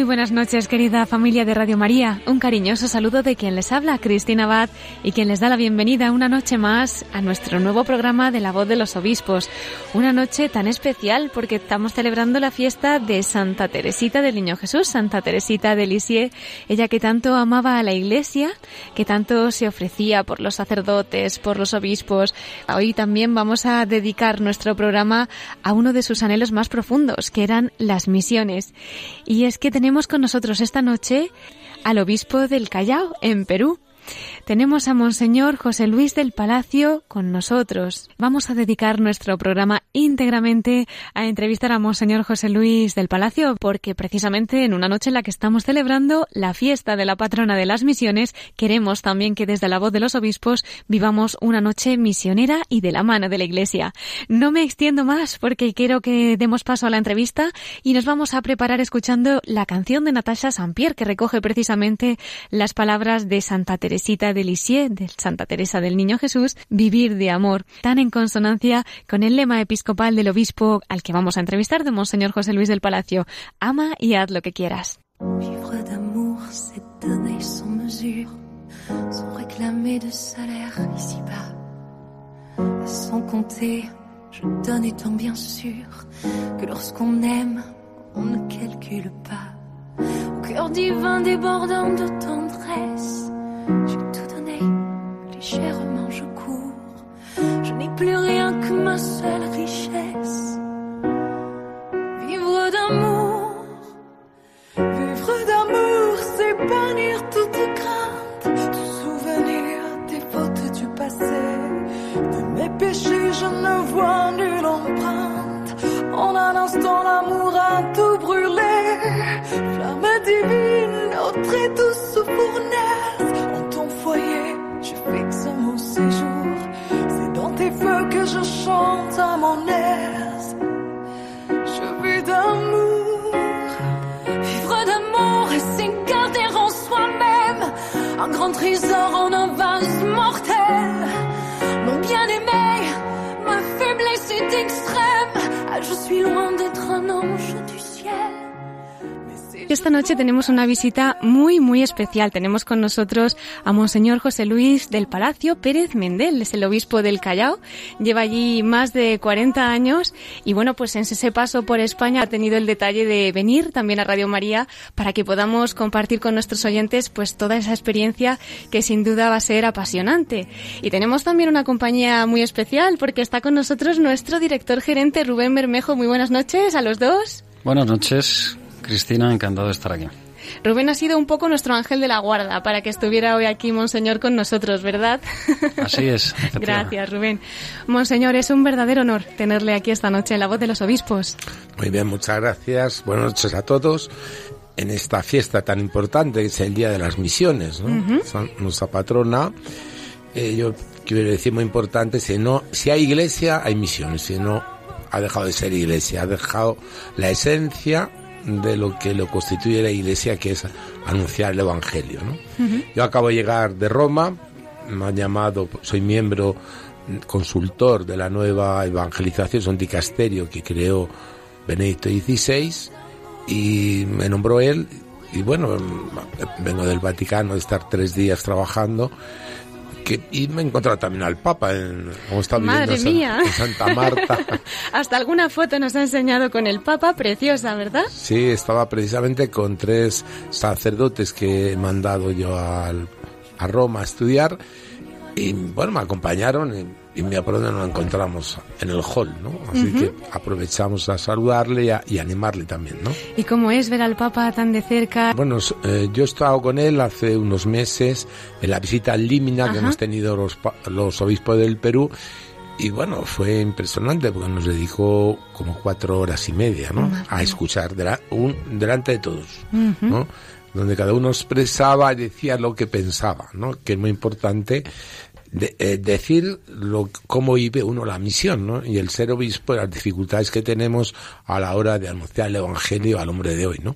Muy buenas noches, querida familia de Radio María. Un cariñoso saludo de quien les habla, Cristina Abad, y quien les da la bienvenida una noche más a nuestro nuevo programa de la voz de los obispos. Una noche tan especial porque estamos celebrando la fiesta de Santa Teresita del Niño Jesús, Santa Teresita de Lisieux, ella que tanto amaba a la Iglesia, que tanto se ofrecía por los sacerdotes, por los obispos. Hoy también vamos a dedicar nuestro programa a uno de sus anhelos más profundos, que eran las misiones. Y es que tenemos con nosotros esta noche al obispo del Callao, en Perú. Tenemos a Monseñor José Luis del Palacio con nosotros. Vamos a dedicar nuestro programa íntegramente a entrevistar a Monseñor José Luis del Palacio porque precisamente en una noche en la que estamos celebrando la fiesta de la patrona de las misiones, queremos también que desde la voz de los obispos vivamos una noche misionera y de la mano de la Iglesia. No me extiendo más porque quiero que demos paso a la entrevista y nos vamos a preparar escuchando la canción de Natasha Sampier que recoge precisamente las palabras de Santa Teresita de Lisieux, de Santa Teresa del Niño Jesús, vivir de amor, tan en consonancia con el lema episcopal del obispo al que vamos a entrevistar de Monseñor José Luis del Palacio. Ama y haz lo que quieras. Vivre d'amour, c'est donner sans mesure, sans réclamer de salaire ici-bas. Sans compter, je donne étant bien sûr que lorsqu'on aime, on ne calcule pas. Au cœur divin débordant de tendresse, légèrement je cours. Je n'ai plus rien que ma seule richesse. Vivre d'amour, vivre d'amour, c'est bannir toute crainte, souvenir des fautes du passé. De mes péchés, je ne vois nulle empreinte. En un instant, l'amour a tout brûlé. Flamme divine, notre et douce noche tenemos una visita muy, muy especial. Tenemos con nosotros a Monseñor José Luis del Palacio Pérez Mendel, es el obispo del Callao. Lleva allí más de 40 años y bueno, pues en ese paso por España ha tenido el detalle de venir también a Radio María para que podamos compartir con nuestros oyentes pues toda esa experiencia que sin duda va a ser apasionante. Y tenemos también una compañía muy especial porque está con nosotros nuestro director gerente Rubén Bermejo. Muy buenas noches a los dos. Buenas noches, Cristina, encantado de estar aquí. Rubén ha sido un poco nuestro ángel de la guarda para que estuviera hoy aquí Monseñor con nosotros, ¿verdad? Así es. Gracias, Rubén. Monseñor, es un verdadero honor tenerle aquí esta noche en la voz de los obispos. Muy bien, muchas gracias. Buenas noches a todos. En esta fiesta tan importante que es el Día de las Misiones, ¿no? Son nuestra patrona. Eh, yo quiero decir muy importante, si no, si hay iglesia, hay misiones. Si no, ha dejado de ser iglesia, ha dejado la esencia de lo que lo constituye la iglesia, que es anunciar el evangelio, ¿no? Yo acabo de llegar de Roma, me han llamado, soy miembro consultor de la nueva evangelización, es un dicasterio que creó Benedicto XVI y me nombró él y bueno, vengo del Vaticano de estar tres días trabajando que, y me he encontrado también al Papa en, como está viviendo Madre en, San- mía. en Santa Marta. Hasta alguna foto nos ha enseñado con el Papa, preciosa, ¿verdad? Sí, estaba precisamente con tres sacerdotes que he mandado yo al- a Roma a estudiar y bueno, me acompañaron y, y me acuerdo nos encontramos en el hall, ¿no? Así que aprovechamos a saludarle y, a- y animarle también, ¿no? ¿Y cómo es ver al Papa tan de cerca? Bueno, eh, yo he estado con él hace unos meses en la visita al Límina que hemos tenido los, los obispos del Perú Y bueno, fue impresionante porque nos dedicó como cuatro horas y media, ¿no? A escuchar dela- un- delante de todos, ¿no? Donde cada uno expresaba y decía lo que pensaba, ¿no? Que es muy importante de- eh, decir lo, cómo vive uno la misión, ¿no? Y el ser obispo, las dificultades que tenemos a la hora de anunciar el evangelio al hombre de hoy, ¿no?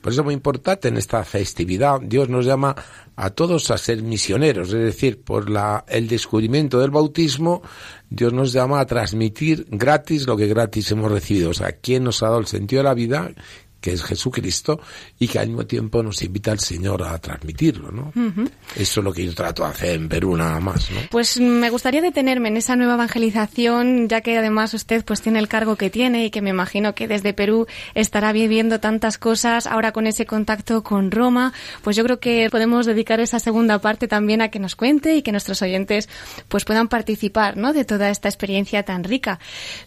Por eso es muy importante en esta festividad, Dios nos llama a todos a ser misioneros, es decir, por la, el descubrimiento del bautismo, Dios nos llama a transmitir gratis lo que gratis hemos recibido, o sea, quien nos ha dado el sentido de la vida, que es Jesucristo, y que al mismo tiempo nos invita al Señor a transmitirlo, ¿no? Eso es lo que yo trato de hacer en Perú nada más, ¿no? Pues me gustaría detenerme en esa nueva evangelización, ya que además usted pues tiene el cargo que tiene y que me imagino que desde Perú estará viviendo tantas cosas, ahora con ese contacto con Roma, pues yo creo que podemos dedicar esa segunda parte también a que nos cuente y que nuestros oyentes pues puedan participar, ¿no? De toda esta experiencia tan rica.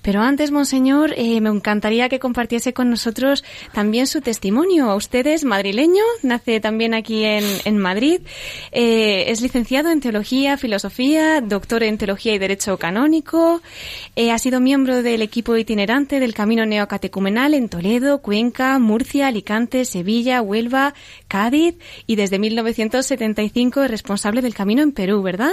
Pero antes, monseñor, eh, me encantaría que compartiese con nosotros también su testimonio. Usted es madrileño, nace también aquí en, en Madrid, eh, es licenciado en Teología, Filosofía, doctor en Teología y Derecho Canónico, eh, ha sido miembro del equipo itinerante del Camino Neocatecumenal en Toledo, Cuenca, Murcia, Alicante, Sevilla, Huelva, Cádiz y desde 1975 es responsable del Camino en Perú, ¿verdad?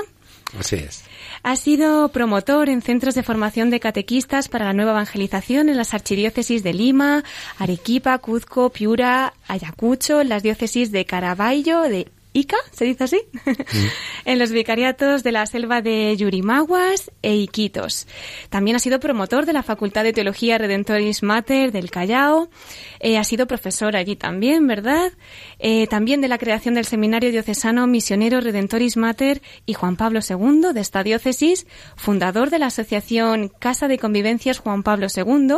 Así es. Ha sido promotor en centros de formación de catequistas para la nueva evangelización en las archidiócesis de Lima, Arequipa, Cuzco, Piura, Ayacucho, en las diócesis de Caraballo, de Ica, ¿se dice así? en los vicariatos de la selva de Yurimaguas e Iquitos. También ha sido promotor de la Facultad de Teología Redentoris Mater del Callao. Eh, ha sido profesor allí también, ¿verdad? Eh, también de la creación del Seminario Diocesano Misionero Redentoris Mater y Juan Pablo II de esta diócesis, fundador de la Asociación Casa de Convivencias Juan Pablo II.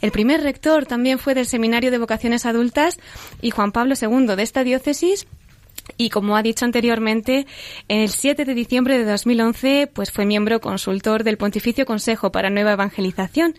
El primer rector también fue del Seminario de Vocaciones Adultas y Juan Pablo II de esta diócesis. Y como ha dicho anteriormente, el 7 de diciembre de 2011 pues fue miembro consultor del Pontificio Consejo para Nueva Evangelización.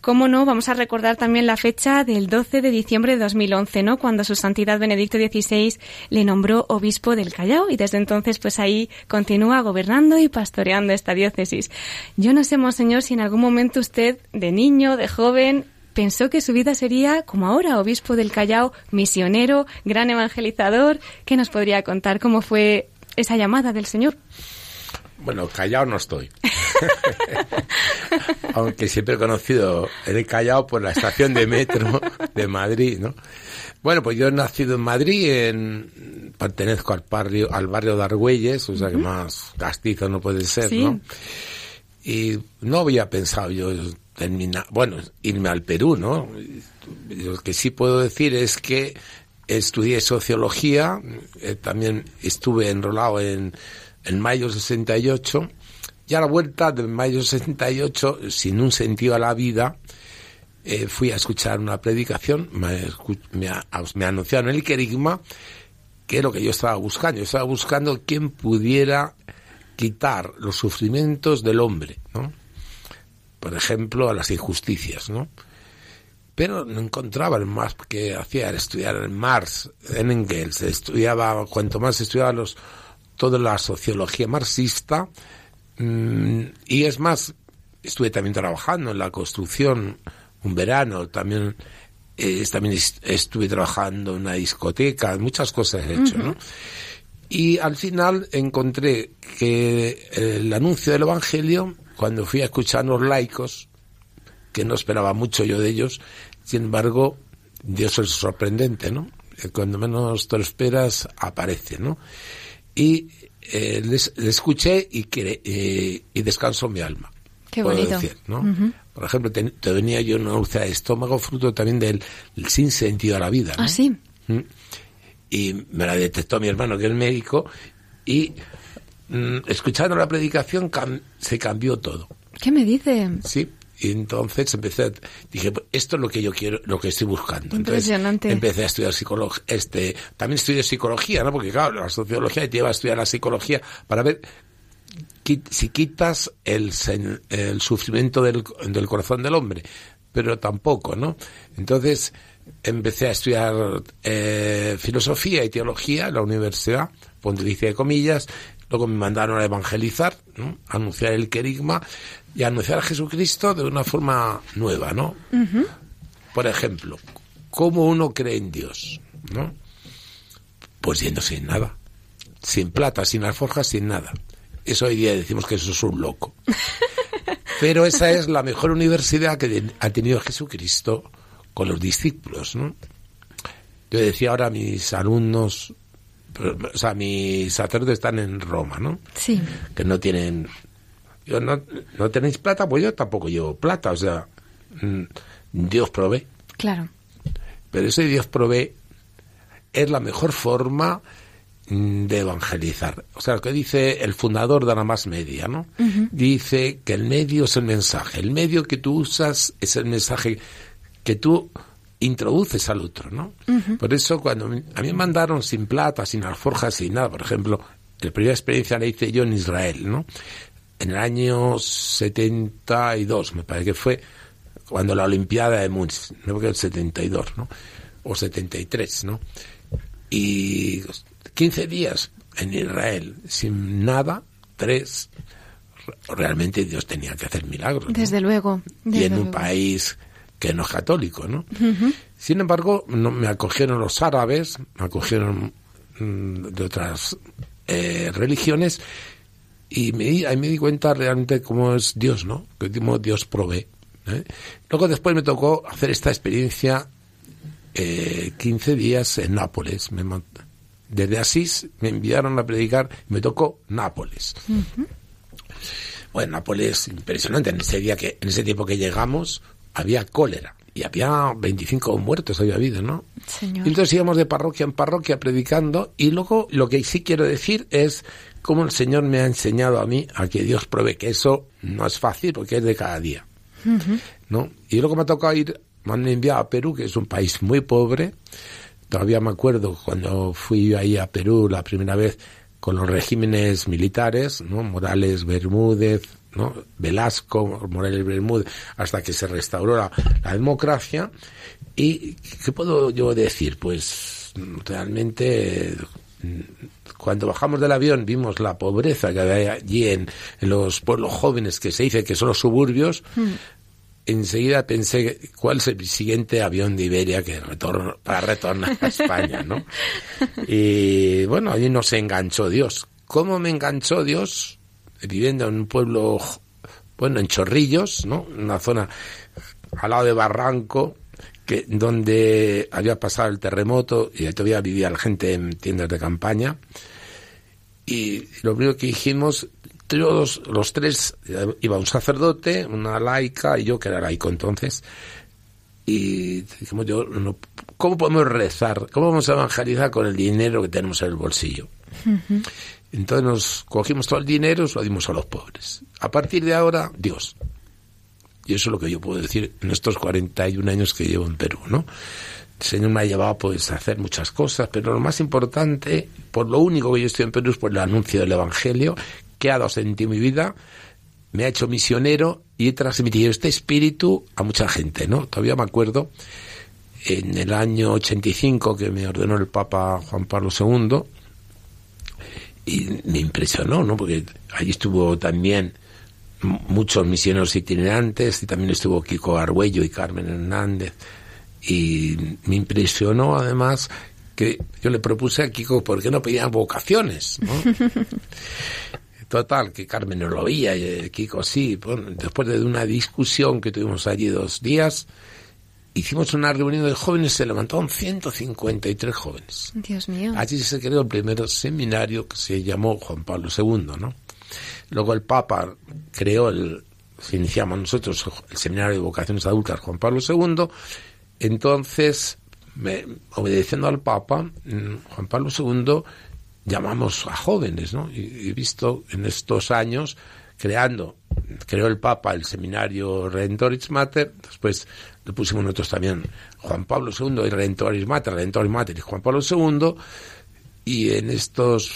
Cómo no, vamos a recordar también la fecha del 12 de diciembre de 2011, ¿no? Cuando su santidad Benedicto XVI le nombró obispo del Callao y desde entonces pues ahí continúa gobernando y pastoreando esta diócesis. Yo no sé, monseñor, si en algún momento usted de niño, de joven, pensó que su vida sería como ahora, obispo del Callao, misionero, gran evangelizador. ¿Qué nos podría contar? ¿Cómo fue esa llamada del Señor? Bueno, callado no estoy. Aunque siempre he conocido el Callao por la estación de metro de Madrid, ¿no? Bueno, pues yo he nacido en Madrid, en, pertenezco al barrio, al barrio de Argüelles, o sea que más castizo no puede ser, Sí. ¿no? Y no había pensado yo bueno, irme al Perú, ¿no? Lo que sí puedo decir es que estudié sociología, eh, también estuve enrolado en, en mayo 68, y a la vuelta de mayo 68, sin un sentido a la vida, eh, fui a escuchar una predicación, me, me, me anunciaron el querigma, que es lo que yo estaba buscando. Yo estaba buscando quién pudiera quitar los sufrimientos del hombre, ¿no? Por ejemplo, a las injusticias, ¿no? Pero no encontraba el más que hacía estudiar en Marx, en Engels, estudiaba, cuanto más estudiaba los, toda la sociología marxista, mm, y es más, estuve también trabajando en la construcción un verano, también, eh, también est- estuve trabajando en una discoteca, muchas cosas he hecho, ¿no? Y al final encontré que el anuncio del Evangelio, cuando fui a escuchar a los laicos, que no esperaba mucho yo de ellos, sin embargo, Dios es sorprendente, ¿no? Eh, Cuando menos te lo esperas, aparece, ¿no? Y eh, les, les escuché y, cre- eh, y descansó mi alma. Qué puedo bonito. decir, ¿no? Por ejemplo, ten- tenía yo una úlcera de estómago fruto también del, del sinsentido a la vida. ¿no? Ah, sí. Mm. Y me la detectó mi hermano, que es médico, y escuchando la predicación cam- se cambió todo. ¿Qué me dice? Sí. Y entonces empecé, a- dije, pues esto es lo que yo quiero, lo que estoy buscando. Entonces, Impresionante. empecé a estudiar psicología, este, también estudié psicología, ¿no? Porque claro, la sociología te lleva a estudiar la psicología para ver si quitas el, el sufrimiento del, del corazón del hombre, pero tampoco, ¿no? Entonces empecé a estudiar eh, filosofía y teología en la Universidad Pontificia de Comillas, Luego me mandaron a evangelizar, ¿no? a anunciar el querigma y a anunciar a Jesucristo de una forma nueva, ¿no? Por ejemplo, ¿cómo uno cree en Dios? ¿no? Pues yendo sin nada. Sin plata, sin alforjas, sin nada. Eso hoy día decimos que eso es un loco. Pero esa es la mejor universidad que ha tenido Jesucristo con los discípulos, ¿no? Yo decía ahora a mis alumnos, o sea, mis sacerdotes están en Roma, ¿no? Sí. Que no tienen... Yo, no, no tenéis plata, pues yo tampoco llevo plata, o sea, mm, Dios provee. Claro. Pero ese Dios provee es la mejor forma mm, de evangelizar. O sea, lo que dice el fundador de la más media, ¿no? Dice que el medio es el mensaje. El medio que tú usas es el mensaje que tú introduces al otro, ¿no? Por eso cuando a mí me mandaron sin plata, sin alforjas, sin nada, por ejemplo, la primera experiencia la hice yo en Israel, ¿no? En el año 72, me parece que fue cuando la Olimpiada de Múnich, no porque el 72, ¿no? O 73, ¿no? Y 15 días en Israel sin nada, tres, realmente Dios tenía que hacer milagros. ¿no? Desde luego. y desde en un país que no es católico, ¿no? Sin embargo, no, me acogieron los árabes, me acogieron mm, de otras eh, religiones y me, di- ahí me di cuenta realmente cómo es Dios, ¿no? Que cómo Dios provee. ¿eh? Luego después me tocó hacer esta experiencia eh, 15 días en Nápoles. Me desde Asís me enviaron a predicar y me tocó Nápoles. Bueno, Nápoles, impresionante. En ese día que, en ese tiempo que llegamos, había cólera. Y había 25 muertos, había habido, ¿no? Señor. Y entonces íbamos de parroquia en parroquia predicando. Y luego lo que sí quiero decir es cómo el Señor me ha enseñado a mí a que Dios pruebe que eso no es fácil porque es de cada día. ¿no? Y luego me ha tocado ir, me han enviado a Perú, que es un país muy pobre. Todavía me acuerdo cuando fui ahí a Perú la primera vez con los regímenes militares, ¿no? Morales Bermúdez, ¿no? Velasco, Morales Bermúdez, hasta que se restauró la, la democracia. ¿Y qué puedo yo decir? Pues realmente mm, cuando bajamos del avión vimos la pobreza que había allí en, en los pueblos jóvenes que se dice que son los suburbios. Enseguida pensé cuál es el siguiente avión de Iberia que retorno, para retornar a España, ¿no? Y bueno, allí nos enganchó Dios. ¿Cómo me enganchó Dios? Viviendo en un pueblo, bueno, en Chorrillos, ¿no? Una zona al lado de Barranco, que donde había pasado el terremoto y todavía vivía la gente en tiendas de campaña. Y lo primero que dijimos, todos los tres, eh, iba un sacerdote, una laica y yo que era laico entonces, y dijimos yo, ¿cómo podemos rezar? ¿Cómo vamos a evangelizar con el dinero que tenemos en el bolsillo? Entonces nos cogimos todo el dinero y lo dimos a los pobres. A partir de ahora, Dios. Y eso es lo que yo puedo decir en estos 41 años que llevo en Perú, ¿no? El Señor me ha llevado pues a hacer muchas cosas, pero lo más importante, por lo único que yo estoy en Perú es por el anuncio del Evangelio, que ha dado sentido mi vida, me ha hecho misionero y he transmitido este espíritu a mucha gente, ¿no? Todavía me acuerdo en el año 85 que me ordenó el Papa Juan Pablo II y me impresionó, ¿no? Porque allí estuvo también muchos misioneros itinerantes y también estuvo Kiko Argüello y Carmen Hernández y me impresionó además que yo le propuse a Kiko por qué no pedían vocaciones, ¿no? Total, que Carmen no lo oía y eh, Kiko sí. Bueno, después de una discusión que tuvimos allí dos días, hicimos una reunión de jóvenes, se levantaron 153 jóvenes. Dios mío. Allí se creó el primer seminario que se llamó Juan Pablo II, ¿no? Luego el Papa creó el, iniciamos nosotros el seminario de vocaciones adultas Juan Pablo II, entonces, me- obedeciendo al Papa, mm, Juan Pablo II llamamos a jóvenes, ¿no? Y he visto en estos años creando, creó el Papa el seminario Redentoris Mater, después le pusimos nosotros también Juan Pablo II y Redentoris Mater, Redentoris Mater y Juan Pablo II, y en estos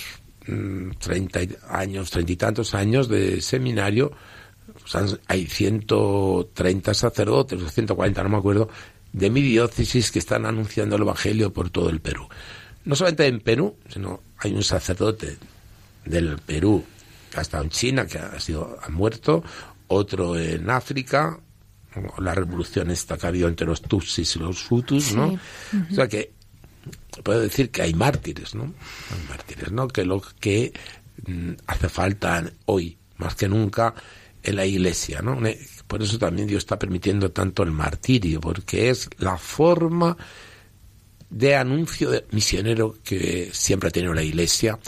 mm, 30 y- años, treinta y tantos años de seminario, pues hay 130 sacerdotes, o 140, no me acuerdo, de mi diócesis que están anunciando el Evangelio por todo el Perú. No solamente en Perú, sino hay un sacerdote del Perú, que ha estado en China, que ha sido ha muerto, otro en África, la revolución esta que ha habido entre los Tutsis y los Hutus, ¿no? O sea que puedo decir que hay mártires, ¿no? Hay mártires, ¿no? Que lo que mm, hace falta hoy, más que nunca, en la iglesia, ¿no? Por eso también Dios está permitiendo tanto el martirio, porque es la forma de anuncio de misionero que siempre ha tenido la iglesia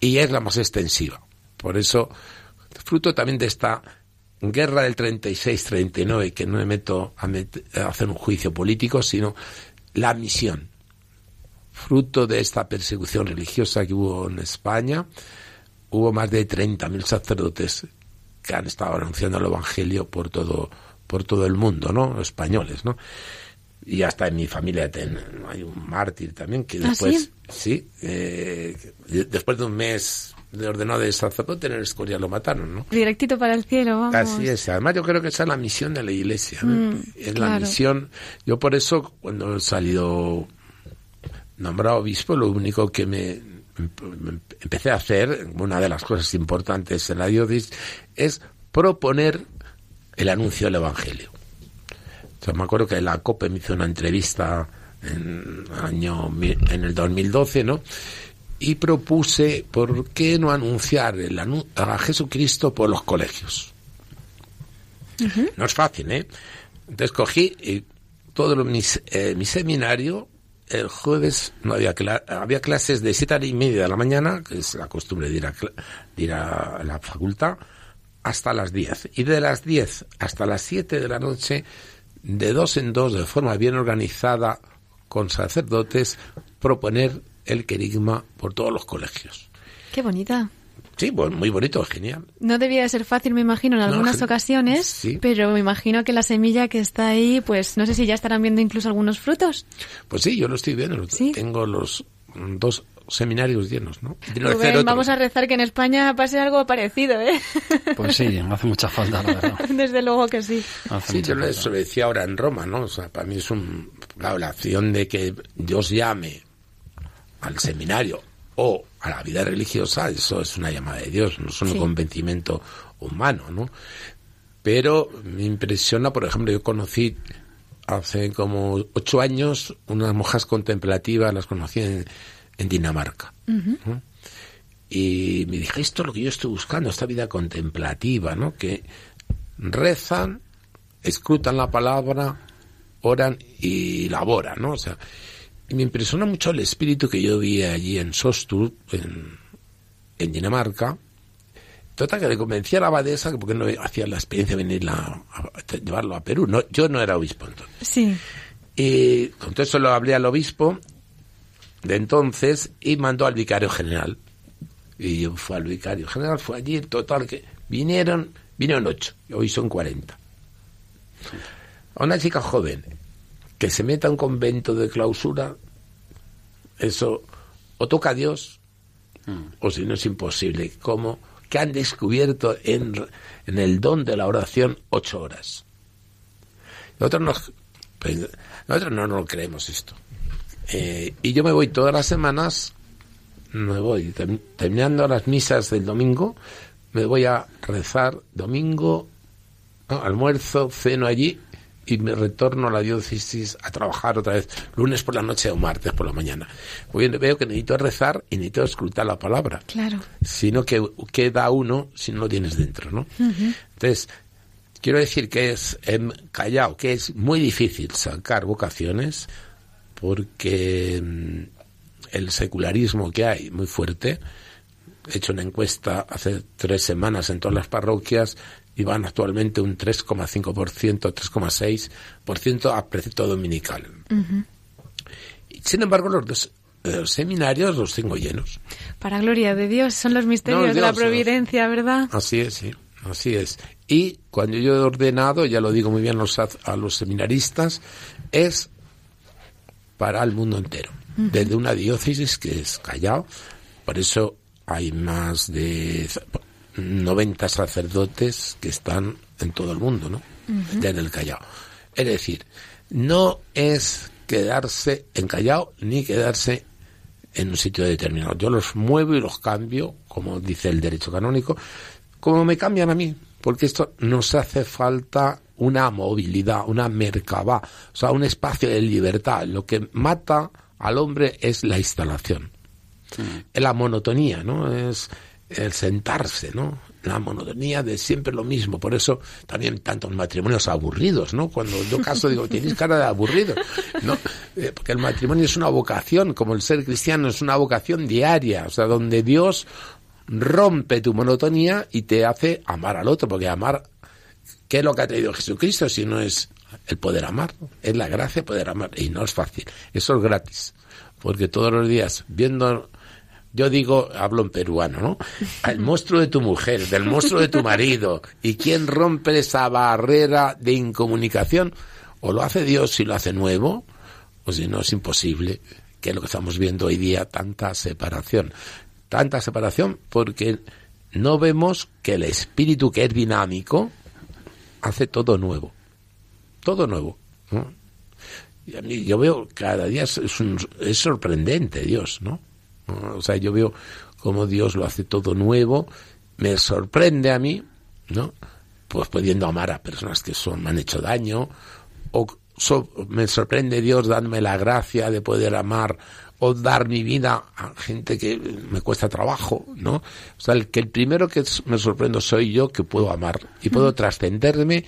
y es la más extensiva. Por eso, fruto también de esta guerra del 36-39, que no me meto a, a hacer un juicio político, sino la misión. Fruto de esta persecución religiosa que hubo en España, hubo más de 30.000 sacerdotes que han estado anunciando el Evangelio por todo, por todo el mundo, ¿no? Españoles, ¿no? Y hasta en mi familia hay un mártir también que ¿Ah, después, sí, eh, después de un mes de ordenado de sacerdote en el Escorial lo mataron, ¿no? Directito para el cielo, vamos. Así es. Además yo creo que esa es la misión de la iglesia. Mm, es la misión. Yo por eso cuando he salido nombrado obispo, lo único que me, empecé a hacer, una de las cosas importantes en la diócesis, es proponer el anuncio del Evangelio. O sea, me acuerdo que la COPE me hizo una entrevista en, año, en el 2012, ¿no? Y propuse, ¿por qué no anunciar el anu- a Jesucristo por los colegios? No es fácil, ¿eh? Entonces cogí y todo lo- mis, eh, mi seminario, el jueves no había, cla- había clases de siete y media de la mañana, que es la costumbre de ir a, de ir a la facultad, hasta las 10. Y de las 10 hasta las 7 de la noche, de dos en dos, de forma bien organizada, con sacerdotes, proponer el querigma por todos los colegios. Qué bonita. Sí, bueno, muy bonito, genial. No debía de ser fácil, me imagino, en No, algunas gen- ocasiones, sí. pero me imagino que la semilla que está ahí, pues no sé si ya estarán viendo incluso algunos frutos. Pues sí, yo lo estoy viendo. ¿Sí? Tengo los mm, dos seminarios llenos, ¿no? Vamos a rezar que en España pase algo parecido, ¿eh? Pues sí, hace mucha falta, la verdad. Desde luego que sí. Hace Sí, yo lo- decía ahora en Roma, ¿no? O sea, para mí es un, la oración de que Dios llame al seminario o a la vida religiosa, eso es una llamada de Dios, no es un Sí. convencimiento humano, ¿no? Pero me impresiona, por ejemplo, yo conocí hace como ocho años unas monjas contemplativas, las conocí en, en Dinamarca. ¿no? Y me dije, esto es lo que yo estoy buscando, esta vida contemplativa, ¿no? Que rezan, escrutan la palabra, oran y laboran, ¿no? O sea, y me impresiona mucho el espíritu que yo vi allí en Sostur, en, en Dinamarca. Total, que le convencí a la abadesa que porque no hacía la experiencia de venir a, a llevarlo a Perú. No, yo no era obispo entonces. Sí. Y con todo eso lo hablé al obispo de entonces y mandó al vicario general. Y yo fui al vicario general, fue allí, total, que vinieron, vinieron ocho, hoy son cuarenta. A una chica joven que se meta a un convento de clausura, eso o toca a Dios, o si no es imposible, como que han descubierto en, en el don de la oración ocho horas. Nosotros, nos, pues, nosotros no nos lo creemos esto. Eh, y yo me voy todas las semanas, me voy term- terminando las misas del domingo, me voy a rezar domingo, ¿no? almuerzo, ceno allí y me retorno a la diócesis a trabajar otra vez, lunes por la noche o martes por la mañana. Voy, veo que necesito rezar y necesito escrutar la palabra Claro. sino que queda uno si no lo tienes dentro, ¿no? Entonces, quiero decir que es en Callao, que es muy difícil sacar vocaciones porque mm, el secularismo que hay muy fuerte. He hecho una encuesta hace tres semanas en todas las parroquias y van actualmente un 3,5%, 3,6% a precepto dominical. Y, Sin embargo, los dos eh, seminarios los tengo llenos. Para gloria de Dios, son los misterios No, de la providencia, ¿verdad? Así es, sí, así es. Y cuando yo he ordenado, ya lo digo muy bien a los, a los seminaristas, es para el mundo entero. Desde una diócesis que es Callao, por eso hay más de 90 sacerdotes que están en todo el mundo, ¿no? Desde el Callao. Es decir, no es quedarse en Callao ni quedarse en un sitio determinado. Yo los muevo y los cambio, como dice el derecho canónico, como me cambian a mí, porque esto nos hace falta una movilidad, una mercabá, o sea, un espacio de libertad. Lo que mata al hombre es la instalación. Es la monotonía, ¿no? Es el sentarse, ¿no? La monotonía de siempre lo mismo. Por eso también tantos matrimonios aburridos, ¿no? Cuando yo caso digo, tienes cara de aburrido, ¿no? Eh, porque el matrimonio es una vocación, como el ser cristiano es una vocación diaria, o sea, donde Dios rompe tu monotonía y te hace amar al otro, porque amar, ¿qué es lo que ha traído Jesucristo si no es el poder amar? Es la gracia de poder amar y no es fácil, eso es gratis, porque todos los días viendo yo digo, hablo en peruano, ¿no? El monstruo de tu mujer, del monstruo de tu marido. ¿Y quién rompe esa barrera de incomunicación? O lo hace Dios si lo hace nuevo, o si no es imposible, que es lo que estamos viendo hoy día, tanta separación. Tanta separación porque no vemos que el espíritu que es dinámico hace todo nuevo. Todo nuevo. ¿no? Y a mí, yo veo cada día es, un, es sorprendente Dios, ¿no? O sea, yo veo cómo Dios lo hace todo nuevo, me sorprende a mí, ¿no? Pues pudiendo amar a personas que son, me han hecho daño, o me sorprende Dios dándome la gracia de poder amar o dar mi vida a gente que me cuesta trabajo, ¿no? O sea, el que el primero que me sorprendo soy yo que puedo amar y puedo trascenderme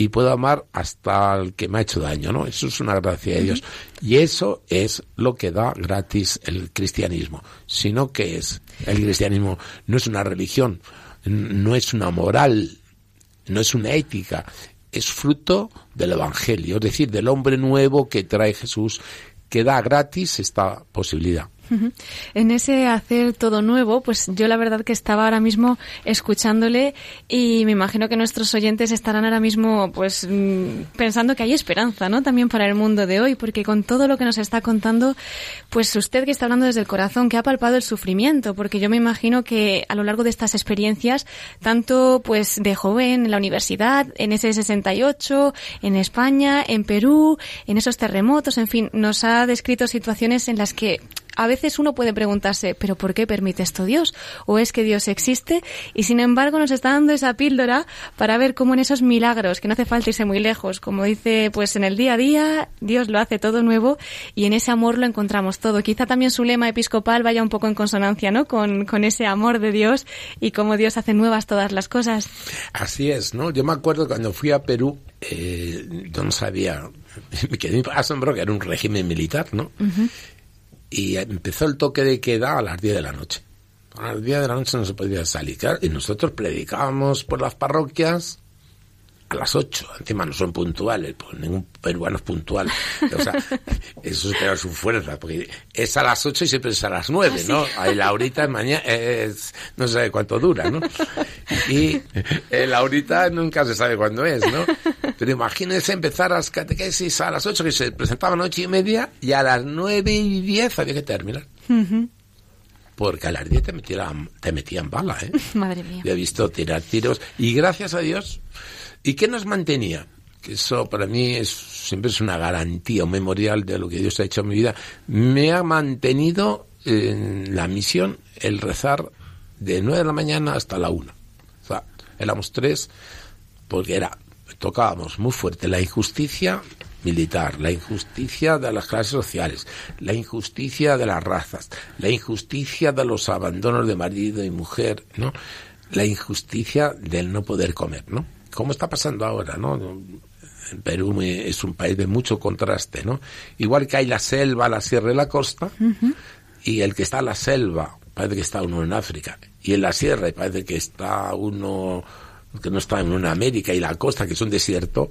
y puedo amar hasta el que me ha hecho daño, ¿no? Eso es una gracia de Dios. Y eso es lo que da gratis el cristianismo. Sino que es, el cristianismo no es una religión, no es una moral, no es una ética, es fruto del Evangelio, es decir, del hombre nuevo que trae Jesús, que da gratis esta posibilidad. En ese hacer todo nuevo, pues yo la verdad que estaba ahora mismo escuchándole y me imagino que nuestros oyentes estarán ahora mismo pues mm, pensando que hay esperanza, ¿no? También para el mundo de hoy, porque con todo lo que nos está contando, pues usted que está hablando desde el corazón, que ha palpado el sufrimiento, porque yo me imagino que a lo largo de estas experiencias, tanto pues de joven en la universidad, en ese 68, en España, en Perú, en esos terremotos, en fin, nos ha descrito situaciones en las que a veces uno puede preguntarse, ¿pero por qué permite esto Dios? ¿O es que Dios existe? Y sin embargo nos está dando esa píldora para ver cómo en esos milagros, que no hace falta irse muy lejos, como dice, pues en el día a día Dios lo hace todo nuevo y en ese amor lo encontramos todo. Quizá también su lema episcopal vaya un poco en consonancia, ¿no? Con, con ese amor de Dios y cómo Dios hace nuevas todas las cosas. Así es, ¿no? Yo me acuerdo cuando fui a Perú, eh, yo no sabía, me quedé asombrado que era un régimen militar, ¿no? Y empezó el toque de queda a las 10 de la noche. A las 10 de la noche no se podía salir. y nosotros predicábamos por las parroquias a las 8. Encima no son puntuales, pues ningún peruano es puntual. O sea, eso es su fuerza, porque es a las 8 y siempre es a las 9, ¿no? Ahí la horita mañana es, no se sabe cuánto dura, ¿no? Y eh, la horita nunca se sabe cuándo es, ¿no? Pero imagínense empezar las catequesis a las 8, que se presentaban a 8 y media, y a las 9 y 10 había que terminar. Porque a las 10 te metían, te metían bala, ¿eh? Madre mía. Yo he visto tirar tiros, y gracias a Dios, ¿Y qué nos mantenía? Que eso para mí es, siempre es una garantía, un memorial de lo que Dios ha hecho en mi vida. Me ha mantenido en la misión el rezar de nueve de la mañana hasta la una. O sea, éramos tres, porque era, tocábamos muy fuerte la injusticia militar, la injusticia de las clases sociales, la injusticia de las razas, la injusticia de los abandonos de marido y mujer, ¿no? La injusticia del no poder comer, ¿no? Como está pasando ahora, ¿no? Perú es un país de mucho contraste, ¿no? Igual que hay la selva, la sierra y la costa, y el que está en la selva parece que está uno en África, y en la sierra parece que está uno que no está en una América y la costa que es un desierto.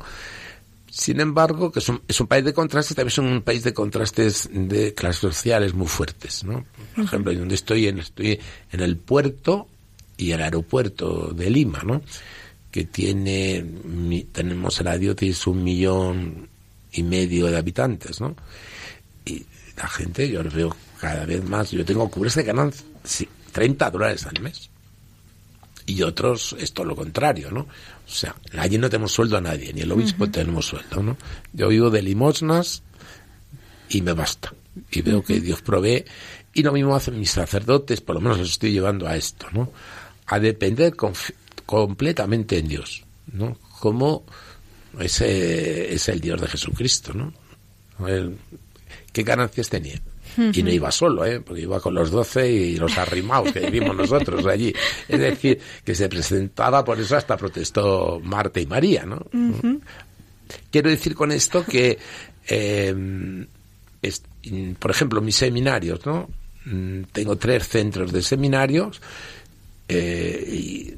Sin embargo, que es un, es un país de contrastes, también es un país de contrastes de clases sociales muy fuertes, ¿no? Por ejemplo, donde estoy, en, estoy en el puerto y el aeropuerto de Lima, ¿no? Que tiene, tenemos en la diócesis un millón y medio de habitantes, ¿no? Y la gente, yo lo veo cada vez más, yo tengo cubres que ganan 30 dólares al mes. Y otros, esto lo contrario, ¿no? O sea, allí no tenemos sueldo a nadie, ni el obispo tenemos sueldo, ¿no? Yo vivo de limosnas y me basta. y veo que Dios provee y lo mismo hacen mis sacerdotes, por lo menos los estoy llevando a esto, ¿no? A depender conf- completamente en Dios, ¿no? Como ese es el Dios de Jesucristo, ¿no? El- ¿Qué ganancias tenía? Y no iba solo, ¿eh? porque iba con los doce y los arrimados que vivimos nosotros allí. Es decir, que se presentaba, por eso hasta protestó Marta y María, ¿no? Quiero decir con esto que, eh, es- mm, por ejemplo, mis seminarios, ¿no? Mm, Tengo tres centros de seminarios eh, y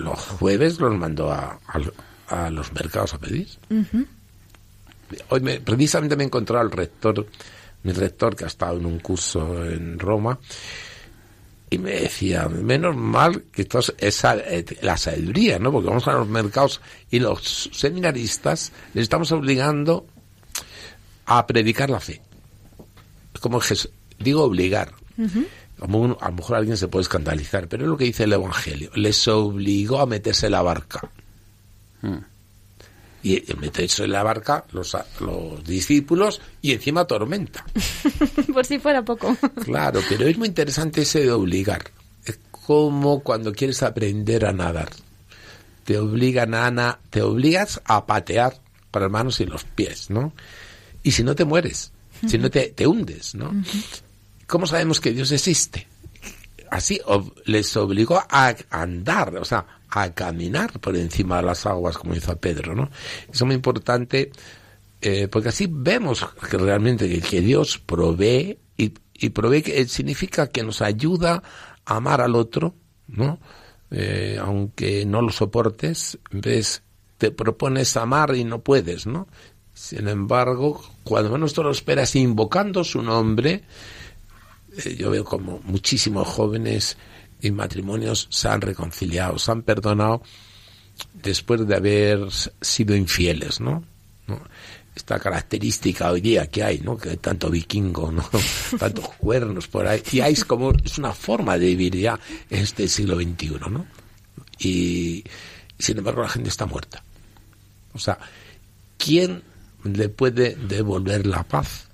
los jueves los mando a, a- a los mercados a pedir. Hoy me- precisamente me he encontrado al rector, mi rector que ha estado en un curso en Roma, y me decía, menos mal que esto es esa, eh, la sabiduría, ¿no? Porque vamos a los mercados y los seminaristas les estamos obligando a predicar la fe. Como Jes- digo obligar. A lo mejor alguien se puede escandalizar, pero es lo que dice el Evangelio. Les obligó a meterse en la barca. Y en meterse en la barca los, los discípulos y encima tormenta. Por si fuera poco. Claro, pero es muy interesante ese de obligar. Es como cuando quieres aprender a nadar. Te obligan a na- te obligas a patear con las manos y los pies, ¿no? Y si no te mueres, si no te, te hundes, ¿no? ¿Cómo sabemos que Dios existe? Así les obligó a andar, o sea, a caminar por encima de las aguas, como hizo Pedro, ¿no? Eso es muy importante eh, porque así vemos que realmente que, Dios provee y, provee que, significa que nos ayuda a amar al otro, ¿no? Eh, aunque no lo soportes, ves, te propones amar y no puedes, ¿no? Sin embargo, cuando menos te lo esperas invocando su nombre, eh, yo veo como muchísimos jóvenes y matrimonios se han reconciliado, se han perdonado después de haber sido infieles, ¿no? Esta característica hoy día que hay, ¿no? Que hay tanto vikingo, ¿no? Tantos cuernos por ahí. Y hay como, es una forma de vivir ya en este siglo XXI, ¿no? Y, sin embargo la gente está muerta. O sea, ¿quién le puede devolver la paz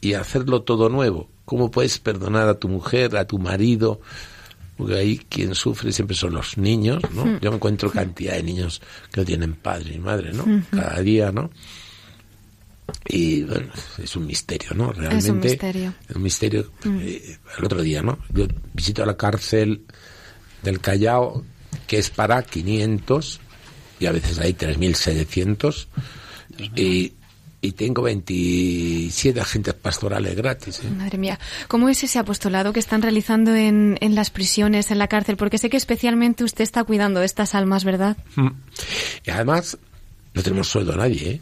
y hacerlo todo nuevo? ¿Cómo puedes perdonar a tu mujer, a tu marido? Porque ahí quien sufre siempre son los niños, ¿no? Yo me encuentro cantidad de niños que no tienen padre y madre, ¿no? Cada día, ¿no? Y bueno, es un misterio, ¿no? Realmente. misterio. es un misterio. Eh, el otro día, ¿no? Yo visito la cárcel del Callao, que es para 500, y a veces hay 3.700, y, y tengo 27 agentes pastorales gratis. ¿eh? Madre mía, ¿cómo es ese apostolado que están realizando en, en las prisiones, en la cárcel? Porque sé que especialmente usted está cuidando de estas almas, ¿verdad? Mm. Y además, no tenemos sueldo a nadie, ¿eh?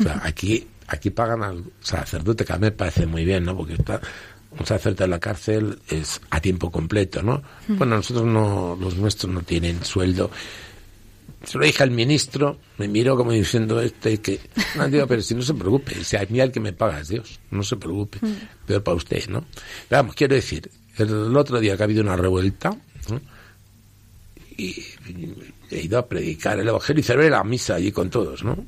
O sea, aquí, aquí pagan al sacerdote, que a mí me parece muy bien, ¿no? Porque está, un sacerdote en la cárcel es a tiempo completo, ¿no? Bueno, nosotros no, los nuestros no tienen sueldo. Se lo dije al ministro, me miró como diciendo este que, no, digo, pero si no se preocupe, si a mí el que me paga es Dios, no se preocupe, peor para usted, ¿no? Pero vamos, quiero decir, el otro día que ha habido una revuelta, ¿no? y he ido a predicar el evangelio y celebré la misa allí con todos, ¿no?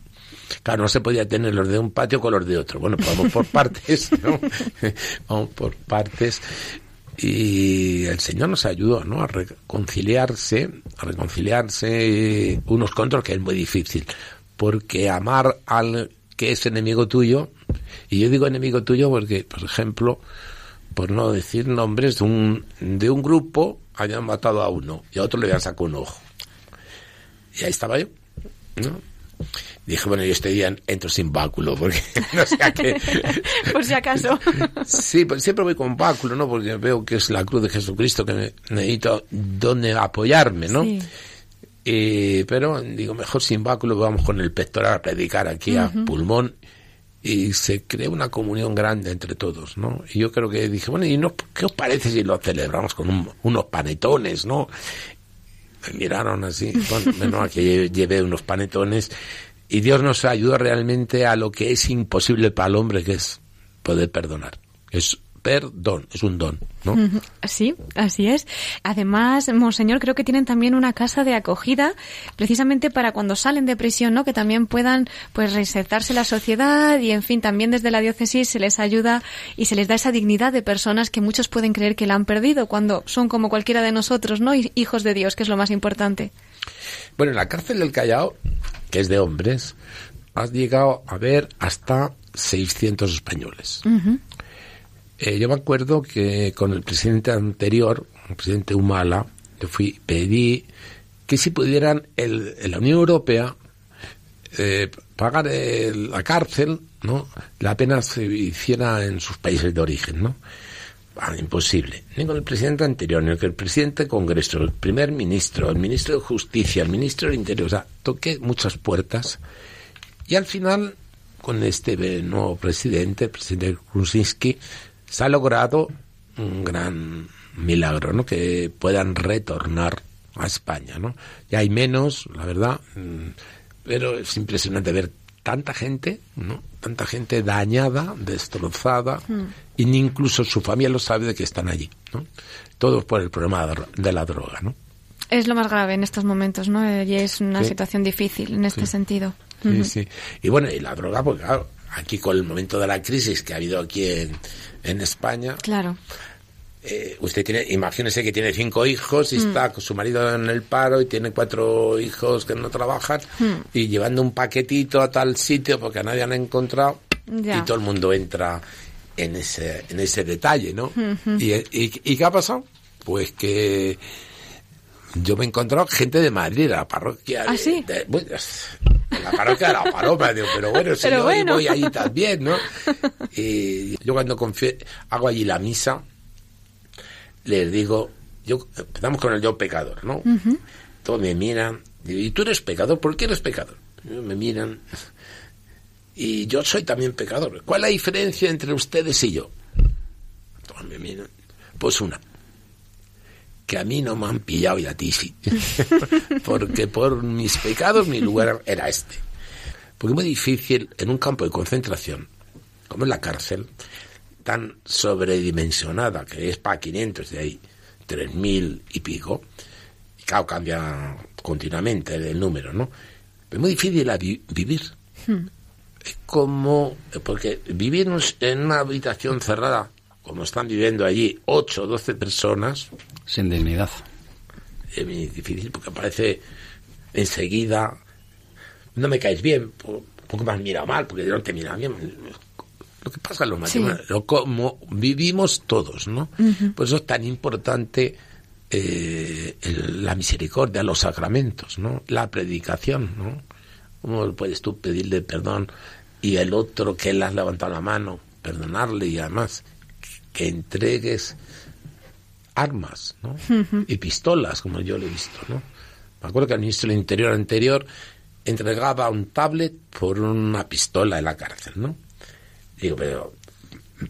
Claro, no se podía tener los de un patio con los de otro. Bueno, pues vamos por partes, ¿no? vamos por partes. Y el Señor nos ayudó, ¿no? A reconciliarse, a reconciliarse unos con otros, que es muy difícil. Porque amar al que es enemigo tuyo, y yo digo enemigo tuyo porque, por ejemplo, por no decir nombres, de un, de un grupo hayan matado a uno y a otro le habían sacado un ojo. Y ahí estaba yo, ¿no? Dije, bueno, yo este día entro sin báculo, porque no sé a qué. Por si acaso. Sí, pero siempre voy con báculo, ¿no? Porque veo que es la cruz de Jesucristo que me- necesito donde apoyarme, ¿no? Sí. Eh, pero digo, mejor sin báculo, vamos con el pectoral a predicar aquí a pulmón y se crea una comunión grande entre todos, ¿no? Y yo creo que dije, bueno, ¿y no, qué os parece si lo celebramos con un- unos panetones, ¿no? Me miraron así, bueno, menos que lle- llevé unos panetones y Dios nos ayuda realmente a lo que es imposible para el hombre, que es poder perdonar. Es perdón, es un don, ¿no? Sí, así es. Además, Monseñor, creo que tienen también una casa de acogida precisamente para cuando salen de prisión, ¿no? Que también puedan pues reinsertarse la sociedad y, en fin, también desde la diócesis se les ayuda y se les da esa dignidad de personas que muchos pueden creer que la han perdido cuando son como cualquiera de nosotros, ¿no? Hijos de Dios, que es lo más importante. Bueno, en la cárcel del Callao, que es de hombres, has llegado a ver hasta 600 españoles. Eh, yo me acuerdo que con el presidente anterior, el presidente Humala, le fui, pedí que si pudieran el, la Unión Europea eh, pagar el- la cárcel, ¿no? La pena se hiciera en sus países de origen, ¿no? Ah, imposible. Ni con el presidente anterior, ni con el presidente del Congreso, el primer ministro, el ministro de Justicia, el ministro del Interior. O sea, toqué muchas puertas. Y al final, con este eh, nuevo presidente, el presidente Kuczynski, se ha logrado un gran milagro, ¿no? Que puedan retornar a España, ¿no? Ya hay menos, la verdad, mm, pero es impresionante ver tanta gente, ¿no? Tanta gente dañada, destrozada, y ni incluso su familia lo sabe de que están allí, ¿no? Todo por el problema de la droga, ¿no? Es lo más grave en estos momentos, ¿no? Eh, Y es una Sí. situación difícil en este sentido. Sí, sí. Y bueno, y la droga, pues claro, aquí con el momento de la crisis que ha habido aquí en, en España, Claro. eh, usted tiene, imagínese que tiene cinco hijos y está con su marido en el paro y tiene cuatro hijos que no trabajan y llevando un paquetito a tal sitio porque a nadie han encontrado Ya. y todo el mundo entra en ese, en ese detalle, ¿no? y, y, ¿Y qué ha pasado? Pues que yo me he encontrado gente de Madrid, de la parroquia. ¿Ah, de- sí? de- bueno, de la parroquia de la Paloma, digo, pero bueno, si Pero yo bueno. voy allí también, ¿no? Y yo cuando confie- hago allí la misa, les digo, yo empezamos con el yo pecador, ¿no? Todos me miran, digo, ¿y tú eres pecador? ¿Por qué eres pecador? Y me miran, y yo soy también pecador. ¿Cuál es la diferencia entre ustedes y yo? Todos me miran, pues una, que a mí no me han pillado y a ti sí. Porque por mis pecados mi lugar era este. Porque es muy difícil en un campo de concentración, como es la cárcel, tan sobredimensionada, que es para 500 de ahí, 3.000 y pico, y claro, cambia continuamente el número, ¿no? Es muy difícil vi- vivir. Es como, porque vivir en en una habitación cerrada, como están viviendo allí 8 o 12 personas, Sin dignidad. es muy difícil porque aparece enseguida no me caes bien po- porque me has mirado mal porque yo no te mira bien lo que pasa en los matrimonios lo como vivimos todos no por eso es tan importante eh, el- la misericordia los sacramentos no la predicación no cómo puedes tú pedirle perdón y el otro que él has levantado la mano perdonarle y además que entregues armas, ¿no? Y pistolas, como yo lo he visto, ¿no? Me acuerdo que el ministro del Interior anterior entregaba un tablet por una pistola en la cárcel, ¿no? Digo, pero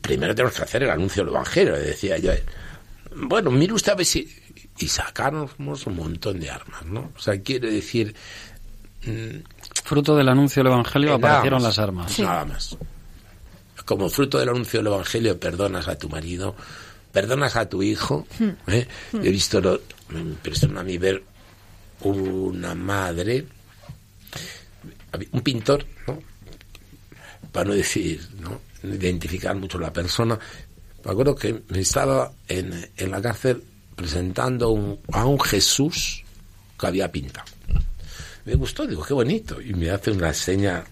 primero tenemos que hacer el anuncio del Evangelio, le decía yo. Bueno, mire usted a ver si... Y sacarnos un montón de armas, ¿no? O sea, quiere decir... Fruto del anuncio del Evangelio aparecieron más, las armas. Nada más. Como fruto del anuncio del Evangelio, perdonas a tu marido, perdonas a tu hijo. ¿eh? Yo he visto, lo- me impresiona a mí ver una madre, un pintor, ¿no? para no decir, ¿no? identificar mucho la persona. Me acuerdo que me estaba en, en la cárcel presentando un- a un Jesús que había pintado. Me gustó, digo, qué bonito. Y me hace una seña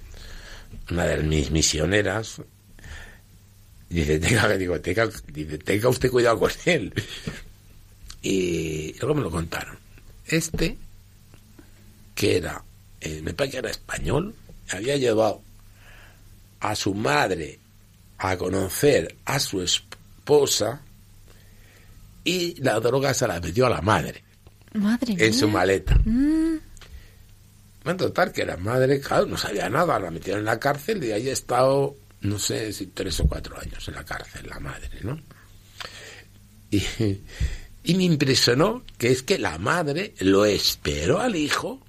una de mis misioneras. Dice, tenga, digo, tenga, dice, tenga usted cuidado con él. Y luego me lo contaron. Este, que era, eh, me parece que era español, había llevado a su madre a conocer a su esposa y la droga se la metió a la madre Madre mía. en su maleta. En total, que la madre, claro, no sabía nada, la metieron en la cárcel y ahí ha estado, no sé si tres o cuatro años en la cárcel, la madre, ¿no? Y, y me impresionó que es que la madre lo esperó al hijo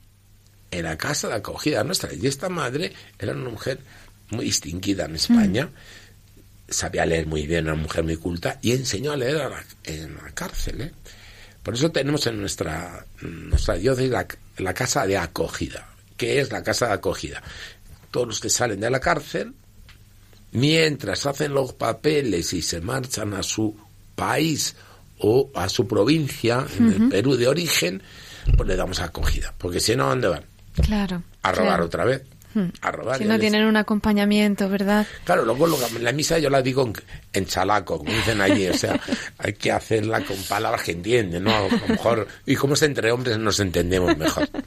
en la casa de acogida nuestra. Y esta madre era una mujer muy distinguida en España. sabía leer muy bien, una mujer muy culta, y enseñó a leer a la- en la cárcel. ¿eh? Por eso tenemos en nuestra, nuestra diócesis la, la casa de acogida. ¿Qué es la casa de acogida? Todos los que salen de la cárcel, mientras hacen los papeles y se marchan a su país o a su provincia, en el Perú de origen, pues le damos acogida. Porque si no, ¿a dónde van? Claro. A robar claro. otra vez. A robar. Si no les- tienen un acompañamiento, ¿verdad? Claro, luego lo- la misa yo la digo en, en chalaco, como dicen allí, o sea, hay que hacerla con palabras que entienden, ¿no? A lo mejor, y como es entre hombres nos entendemos mejor.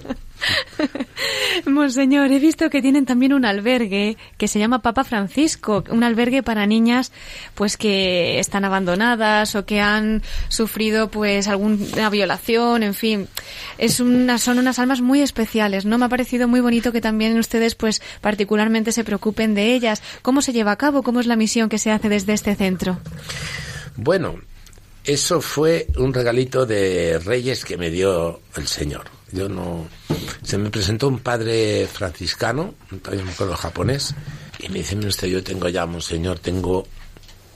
Monseñor, he visto que tienen también un albergue que se llama Papa Francisco, un albergue para niñas pues que están abandonadas o que han sufrido pues alguna violación, en fin. Es una, son unas almas muy especiales, ¿no? Me ha parecido muy bonito que también ustedes pues particularmente se preocupen de ellas. ¿Cómo se lleva a cabo? ¿Cómo es la misión que se hace desde este centro? Bueno, eso fue un regalito de Reyes que me dio el Señor. Yo no. Se me presentó un padre franciscano, todavía me acuerdo japonés, y me dice: "Mire usted, yo tengo ya, monseñor, tengo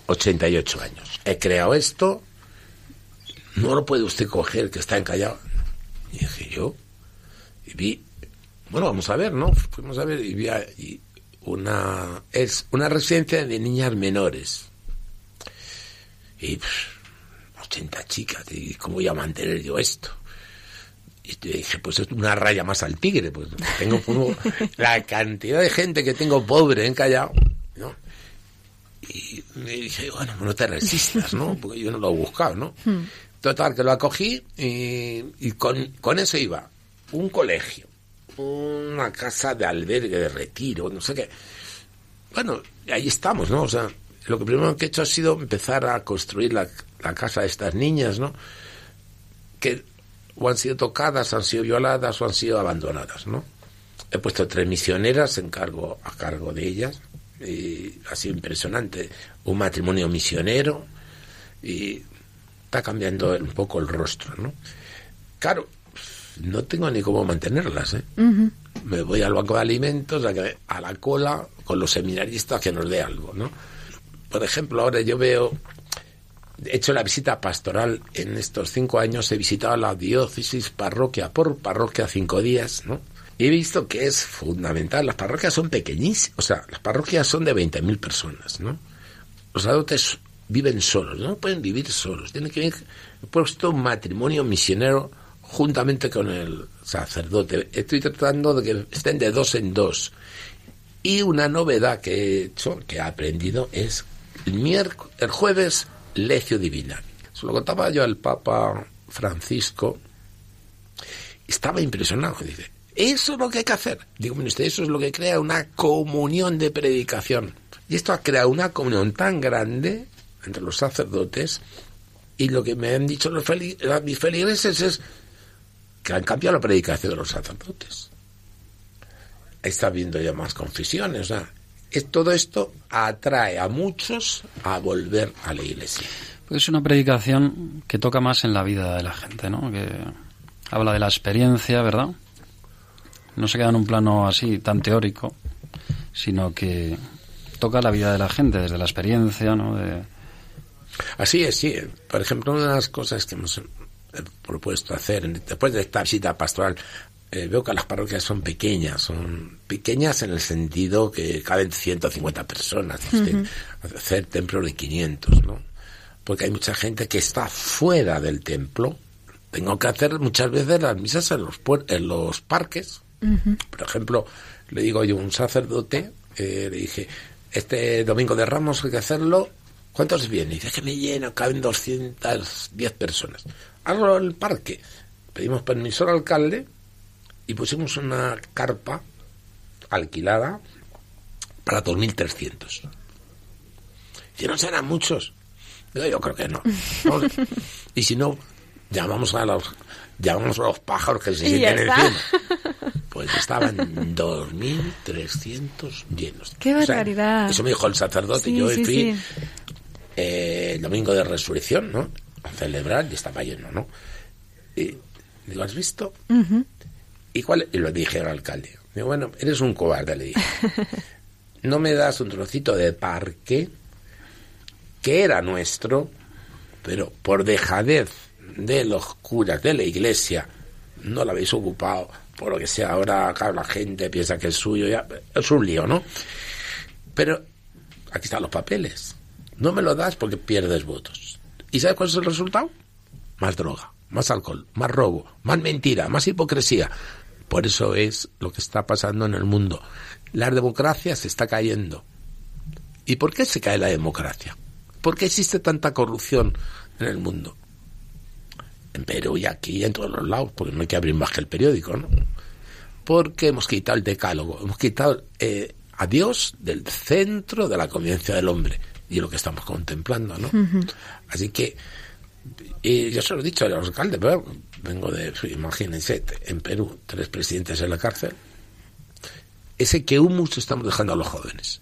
88 años. He creado esto, no lo puede usted coger, que está encallado. Y dije yo, y vi, bueno, vamos a ver, ¿no? Fuimos a ver y vi una, es una residencia de niñas menores. Y pff, 80 chicas, y ¿cómo voy a mantener yo esto? Y dije, pues es una raya más al tigre, pues tengo como la cantidad de gente que tengo pobre encallado, ¿no? Y me dije, bueno, no te resistas, ¿no? Porque yo no lo he buscado, ¿no? Total, que lo acogí y, y con, con eso iba un colegio, una casa de albergue, de retiro, no sé qué. Bueno, ahí estamos, ¿no? O sea, lo que primero que he hecho ha sido empezar a construir la, la casa de estas niñas, ¿no? Que o han sido tocadas, han sido violadas o han sido abandonadas, ¿no? He puesto tres misioneras en cargo, a cargo de ellas y ha sido impresionante. Un matrimonio misionero y está cambiando un poco el rostro, ¿no? Claro, no tengo ni cómo mantenerlas, ¿eh? Me voy al banco de alimentos, a, la cola, con los seminaristas que nos dé algo, ¿no? Por ejemplo, ahora yo veo, he hecho la visita pastoral en estos cinco años, he visitado la diócesis parroquia por parroquia cinco días, ¿no? Y he visto que es fundamental, las parroquias son pequeñísimas, o sea, las parroquias son de 20.000 personas, ¿no? Los adultos viven solos, no pueden vivir solos, tiene que vivir, he puesto un matrimonio misionero juntamente con el sacerdote. Estoy tratando de que estén de dos en dos. Y una novedad que he hecho, que he aprendido, es el, miércoles, el jueves Lección Divina. Se lo contaba yo al Papa Francisco. Estaba impresionado. Dice, eso es lo que hay que hacer. Digo, mire usted, eso es lo que crea una comunión de predicación. Y esto ha creado una comunión tan grande entre los sacerdotes. Y lo que me han dicho los mis feligreses es que han cambiado la predicación de los sacerdotes. Está habiendo ya más confesiones. O sea, es, todo esto atrae a muchos a volver a la iglesia. Es una predicación que toca más en la vida de la gente, ¿no? Que habla de la experiencia, ¿verdad? No se queda en un plano así tan teórico, sino que toca la vida de la gente desde la experiencia, ¿no? De, Así es, sí. Por ejemplo, una de las cosas que hemos eh, propuesto hacer después de esta visita pastoral, eh, veo que las parroquias son pequeñas, son pequeñas en el sentido que caben 150 personas, este, hacer templos de 500, ¿no? Porque hay mucha gente que está fuera del templo. Tengo que hacer muchas veces las misas en los, puer- en los parques. Por ejemplo, le digo yo a un sacerdote, eh, le dije, este domingo de Ramos hay que hacerlo. ¿Cuántos vienen? Y dice que me lleno, caben 210 personas. Hazlo en el parque. Pedimos permiso al alcalde y pusimos una carpa alquilada para 2.300. Y no serán muchos. Digo, yo creo que no. Vamos. y si no, llamamos a los llamamos a los pájaros que se sienten encima. Pues estaban 2.300 llenos. ¡Qué O sea, barbaridad! eso me dijo el sacerdote. Sí, yo sí, fui sí. eh, el domingo de resurrección, ¿no? A celebrar y estaba lleno, ¿no? Y digo, ¿has visto? ¿Y cuál? Y lo dije al alcalde. Digo, bueno, eres un cobarde, le dije. No me das un trocito de parque que era nuestro, pero por dejadez de los curas de la iglesia, no lo habéis ocupado, por lo que sea, ahora acá la gente piensa que es suyo, ya, es un lío, ¿no? Pero aquí están los papeles. No me lo das porque pierdes votos. ¿Y sabes cuál es el resultado? Más droga, más alcohol, más robo, más mentira, más hipocresía. Por eso es lo que está pasando en el mundo. La democracia se está cayendo. ¿Y por qué se cae la democracia? ¿Por qué existe tanta corrupción en el mundo? En Perú y aquí, en todos los lados, porque no hay que abrir más que el periódico, ¿no? Porque hemos quitado el decálogo, hemos quitado eh, a Dios del centro de la convivencia del hombre y es lo que estamos contemplando, ¿no? Así que, y yo se lo he dicho a los alcaldes, pero vengo de, imagínense, en Perú, tres presidentes en la cárcel. Ese que humus estamos dejando a los jóvenes.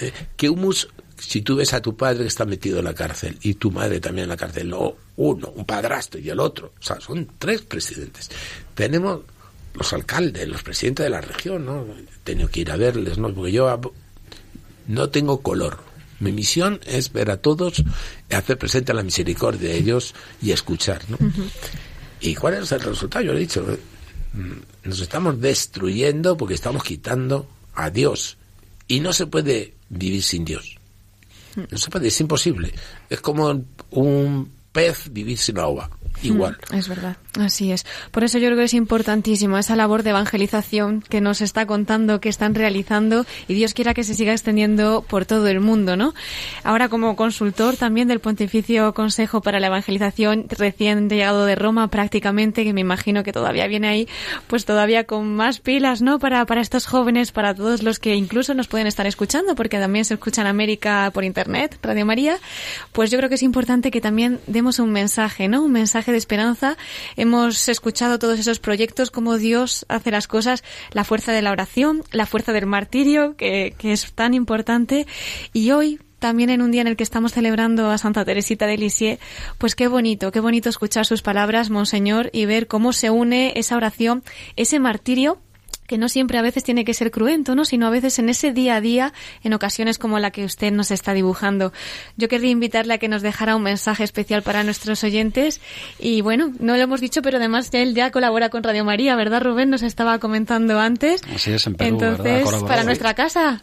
Eh, que humus, si tú ves a tu padre que está metido en la cárcel y tu madre también en la cárcel, no uno, un padrastro y el otro, o sea, son tres presidentes. Tenemos los alcaldes, los presidentes de la región, ¿no? He tenido que ir a verles, ¿no? Porque yo no tengo color. Mi misión es ver a todos, hacer presente la misericordia de ellos y escuchar, ¿no? ¿Y cuál es el resultado? Yo le he dicho, mm, nos estamos destruyendo porque estamos quitando a Dios. Y no se puede vivir sin Dios. No se puede, es imposible. Es como un pez vivir sin agua igual. Es verdad, así es. Por eso yo creo que es importantísimo esa labor de evangelización que nos está contando que están realizando y Dios quiera que se siga extendiendo por todo el mundo, ¿no? Ahora como consultor también del Pontificio Consejo para la Evangelización recién llegado de Roma prácticamente, que me imagino que todavía viene ahí, pues todavía con más pilas, ¿no? Para, para estos jóvenes, para todos los que incluso nos pueden estar escuchando, porque también se escucha en América por Internet, Radio María, pues yo creo que es importante que también demos un mensaje, ¿no? Un mensaje de esperanza. Hemos escuchado todos esos proyectos, cómo Dios hace las cosas, la fuerza de la oración, la fuerza del martirio, que, que es tan importante. Y hoy, también en un día en el que estamos celebrando a Santa Teresita de Lisieux, pues qué bonito, qué bonito escuchar sus palabras, Monseñor, y ver cómo se une esa oración, ese martirio que no siempre a veces tiene que ser cruento, ¿no? Sino a veces en ese día a día, en ocasiones como la que usted nos está dibujando. Yo querría invitarle a que nos dejara un mensaje especial para nuestros oyentes. Y bueno, no lo hemos dicho, pero además ya él ya colabora con Radio María, ¿verdad, Rubén? Nos estaba comentando antes. Así es, en Perú, Entonces, ¿verdad? para nuestra casa.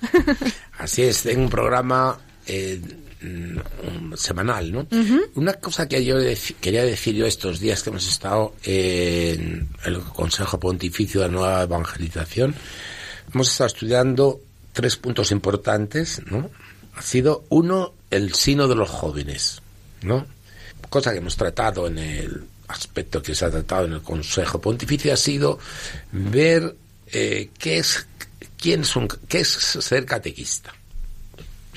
Así es, tengo un programa eh, mm, semanal, ¿no? Una cosa que yo dec- quería decir yo estos días que hemos estado en el Consejo Pontificio de la Nueva Evangelización, hemos estado estudiando tres puntos importantes, ¿no? Ha sido uno, el sino de los jóvenes, ¿no? Cosa que hemos tratado en el aspecto que se ha tratado en el Consejo Pontificio ha sido ver eh, qué es quién es un, qué es ser catequista.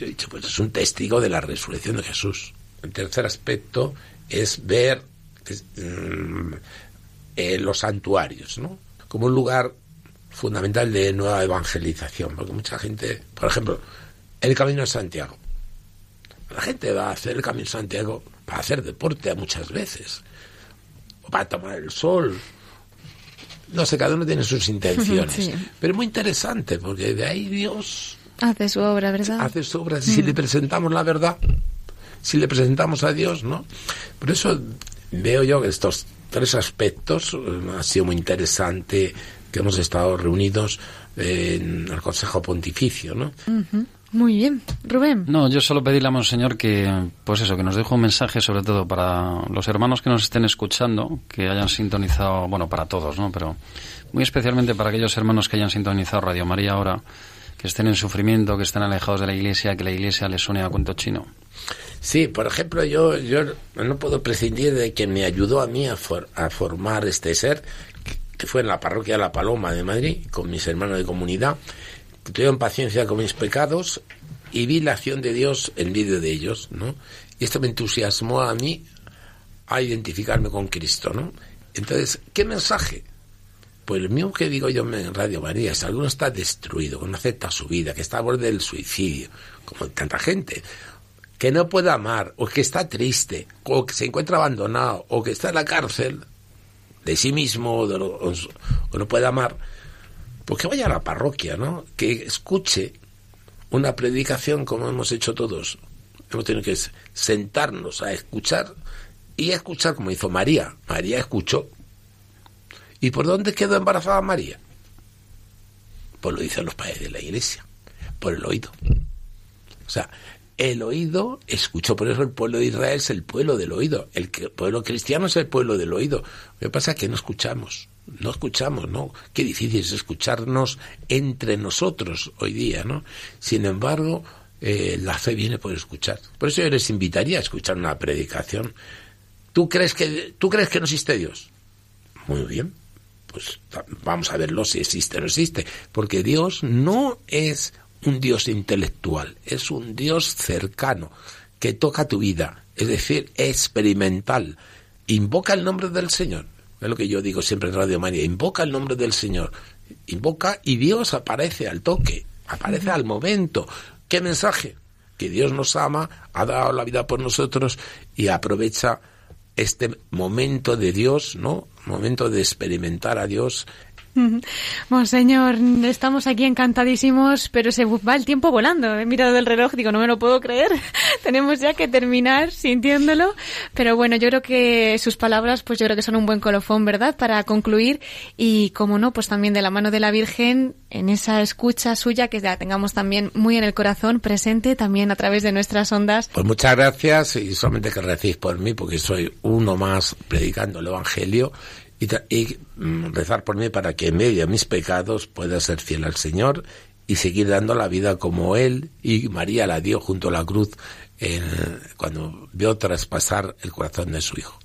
Yo he dicho, pues es un testigo de la resurrección de Jesús. El tercer aspecto es ver mm, eh, los santuarios, ¿no? Como un lugar fundamental de nueva evangelización, porque mucha gente, por ejemplo, el Camino de Santiago. La gente va a hacer el Camino de Santiago para hacer deporte muchas veces, o para tomar el sol. No sé, cada uno tiene sus intenciones. Sí. Pero es muy interesante, porque de ahí Dios Hace su obra, ¿verdad? hace su obra. Si le presentamos la verdad, si le presentamos a Dios, ¿no? Por eso veo yo que estos tres aspectos eh, ha sido muy interesante que hemos estado reunidos en el Consejo Pontificio, ¿no? Muy bien. Rubén. No, yo solo pedirle a Monseñor que, pues eso, que nos deje un mensaje sobre todo para los hermanos que nos estén escuchando, que hayan sintonizado, bueno, para todos, ¿no? Pero muy especialmente para aquellos hermanos que hayan sintonizado Radio María ahora, que estén en sufrimiento, que estén alejados de la iglesia, que la iglesia les suene a cuento chino. Sí, por ejemplo, yo, yo no puedo prescindir de quien me ayudó a mí a, for- a formar este ser, que- fue en la parroquia La Paloma de Madrid, con mis hermanos de comunidad, que tuvieron paciencia con mis pecados y vi la acción de Dios en medio de ellos, ¿no? Y esto me entusiasmó a mí a identificarme con Cristo, ¿no? Entonces, ¿qué mensaje? Pues el mismo que digo yo en Radio María, si alguno está destruido, que no acepta su vida, que está a borde del suicidio, como tanta gente, que no puede amar, o que está triste, o que se encuentra abandonado, o que está en la cárcel de sí mismo, o, de lo- o no puede amar, pues que vaya a la parroquia, ¿no? Que escuche una predicación como hemos hecho todos, Hemos tenido que sentarnos a escuchar y a escuchar como hizo María. María escuchó. ¿Y por dónde quedó embarazada María? Pues lo dicen los padres de la iglesia, por el oído. O sea, el oído escuchó, por eso el pueblo de Israel es el pueblo del oído, el pueblo cristiano es el pueblo del oído. Lo que pasa es que no escuchamos, no escuchamos, ¿no? Qué difícil es escucharnos entre nosotros hoy día, ¿no? Sin embargo, eh, la fe viene por escuchar. Por eso yo les invitaría a escuchar una predicación. ¿Tú crees que, tú crees que no existe Dios? Muy bien, pues vamos a verlo si existe o no existe, porque Dios no es un Dios intelectual, es un Dios cercano, que toca tu vida, es decir, experimental. Invoca el nombre del Señor. Es lo que yo digo siempre en Radio María, invoca el nombre del Señor. Invoca y Dios aparece al toque, aparece al momento. ¿Qué mensaje? Que Dios nos ama, ha dado la vida por nosotros y aprovecha este momento de Dios, ¿no? Momento de experimentar a Dios Monseñor, estamos aquí encantadísimos, pero se va el tiempo volando. He mirado el reloj, digo, no me lo puedo creer. Tenemos ya que terminar sintiéndolo. Pero bueno, yo creo que sus palabras, pues yo creo que son un buen colofón, ¿verdad? Para concluir. Y como no, pues también de la mano de la Virgen, en esa escucha suya, que la tengamos también muy en el corazón, presente también a través de nuestras ondas. Pues muchas gracias y solamente que recibís por mí, porque soy uno más predicando el Evangelio y, mm, rezar por mí para que en medio de mis pecados pueda ser fiel al Señor y seguir dando la vida como Él y María la dio junto a la cruz cuando vio traspasar el corazón de su Hijo.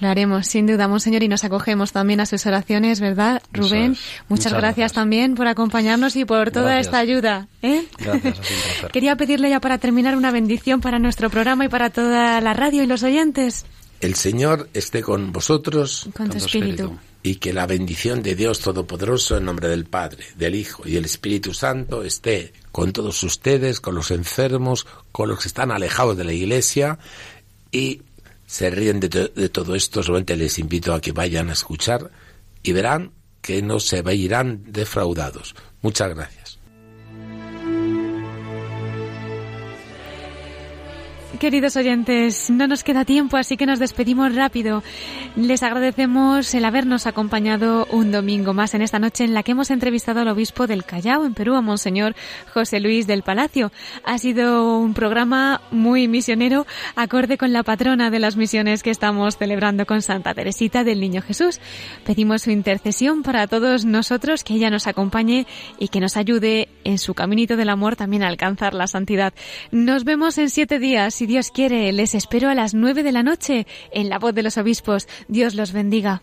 Lo haremos, sin duda, Monseñor, y nos acogemos también a sus oraciones, ¿verdad, Rubén? Muchas, gracias, también por acompañarnos y por toda esta ayuda. ¿eh? Gracias, Quería pedirle ya para terminar una bendición para nuestro programa y para toda la radio y los oyentes. El Señor esté con vosotros. Con tu espíritu. Y que la bendición de Dios Todopoderoso en nombre del Padre, del Hijo y del Espíritu Santo esté con todos ustedes, con los enfermos, con los que están alejados de la Iglesia y se ríen de, de todo esto. Solamente les invito a que vayan a escuchar y verán que no se irán defraudados. Muchas gracias. Queridos oyentes, no nos queda tiempo, así que nos despedimos rápido. Les agradecemos el habernos acompañado un domingo más en esta noche en la que hemos entrevistado al obispo del Callao, en Perú, a Monseñor José Luis del Palacio. Ha sido un programa muy misionero, acorde con la patrona de las misiones que estamos celebrando con Santa Teresita del Niño Jesús. Pedimos su intercesión para todos nosotros, que ella nos acompañe y que nos ayude en su caminito del amor también a alcanzar la santidad. Nos vemos en siete días si Dios quiere, les espero a las nueve de la noche en la voz de los obispos. Dios los bendiga.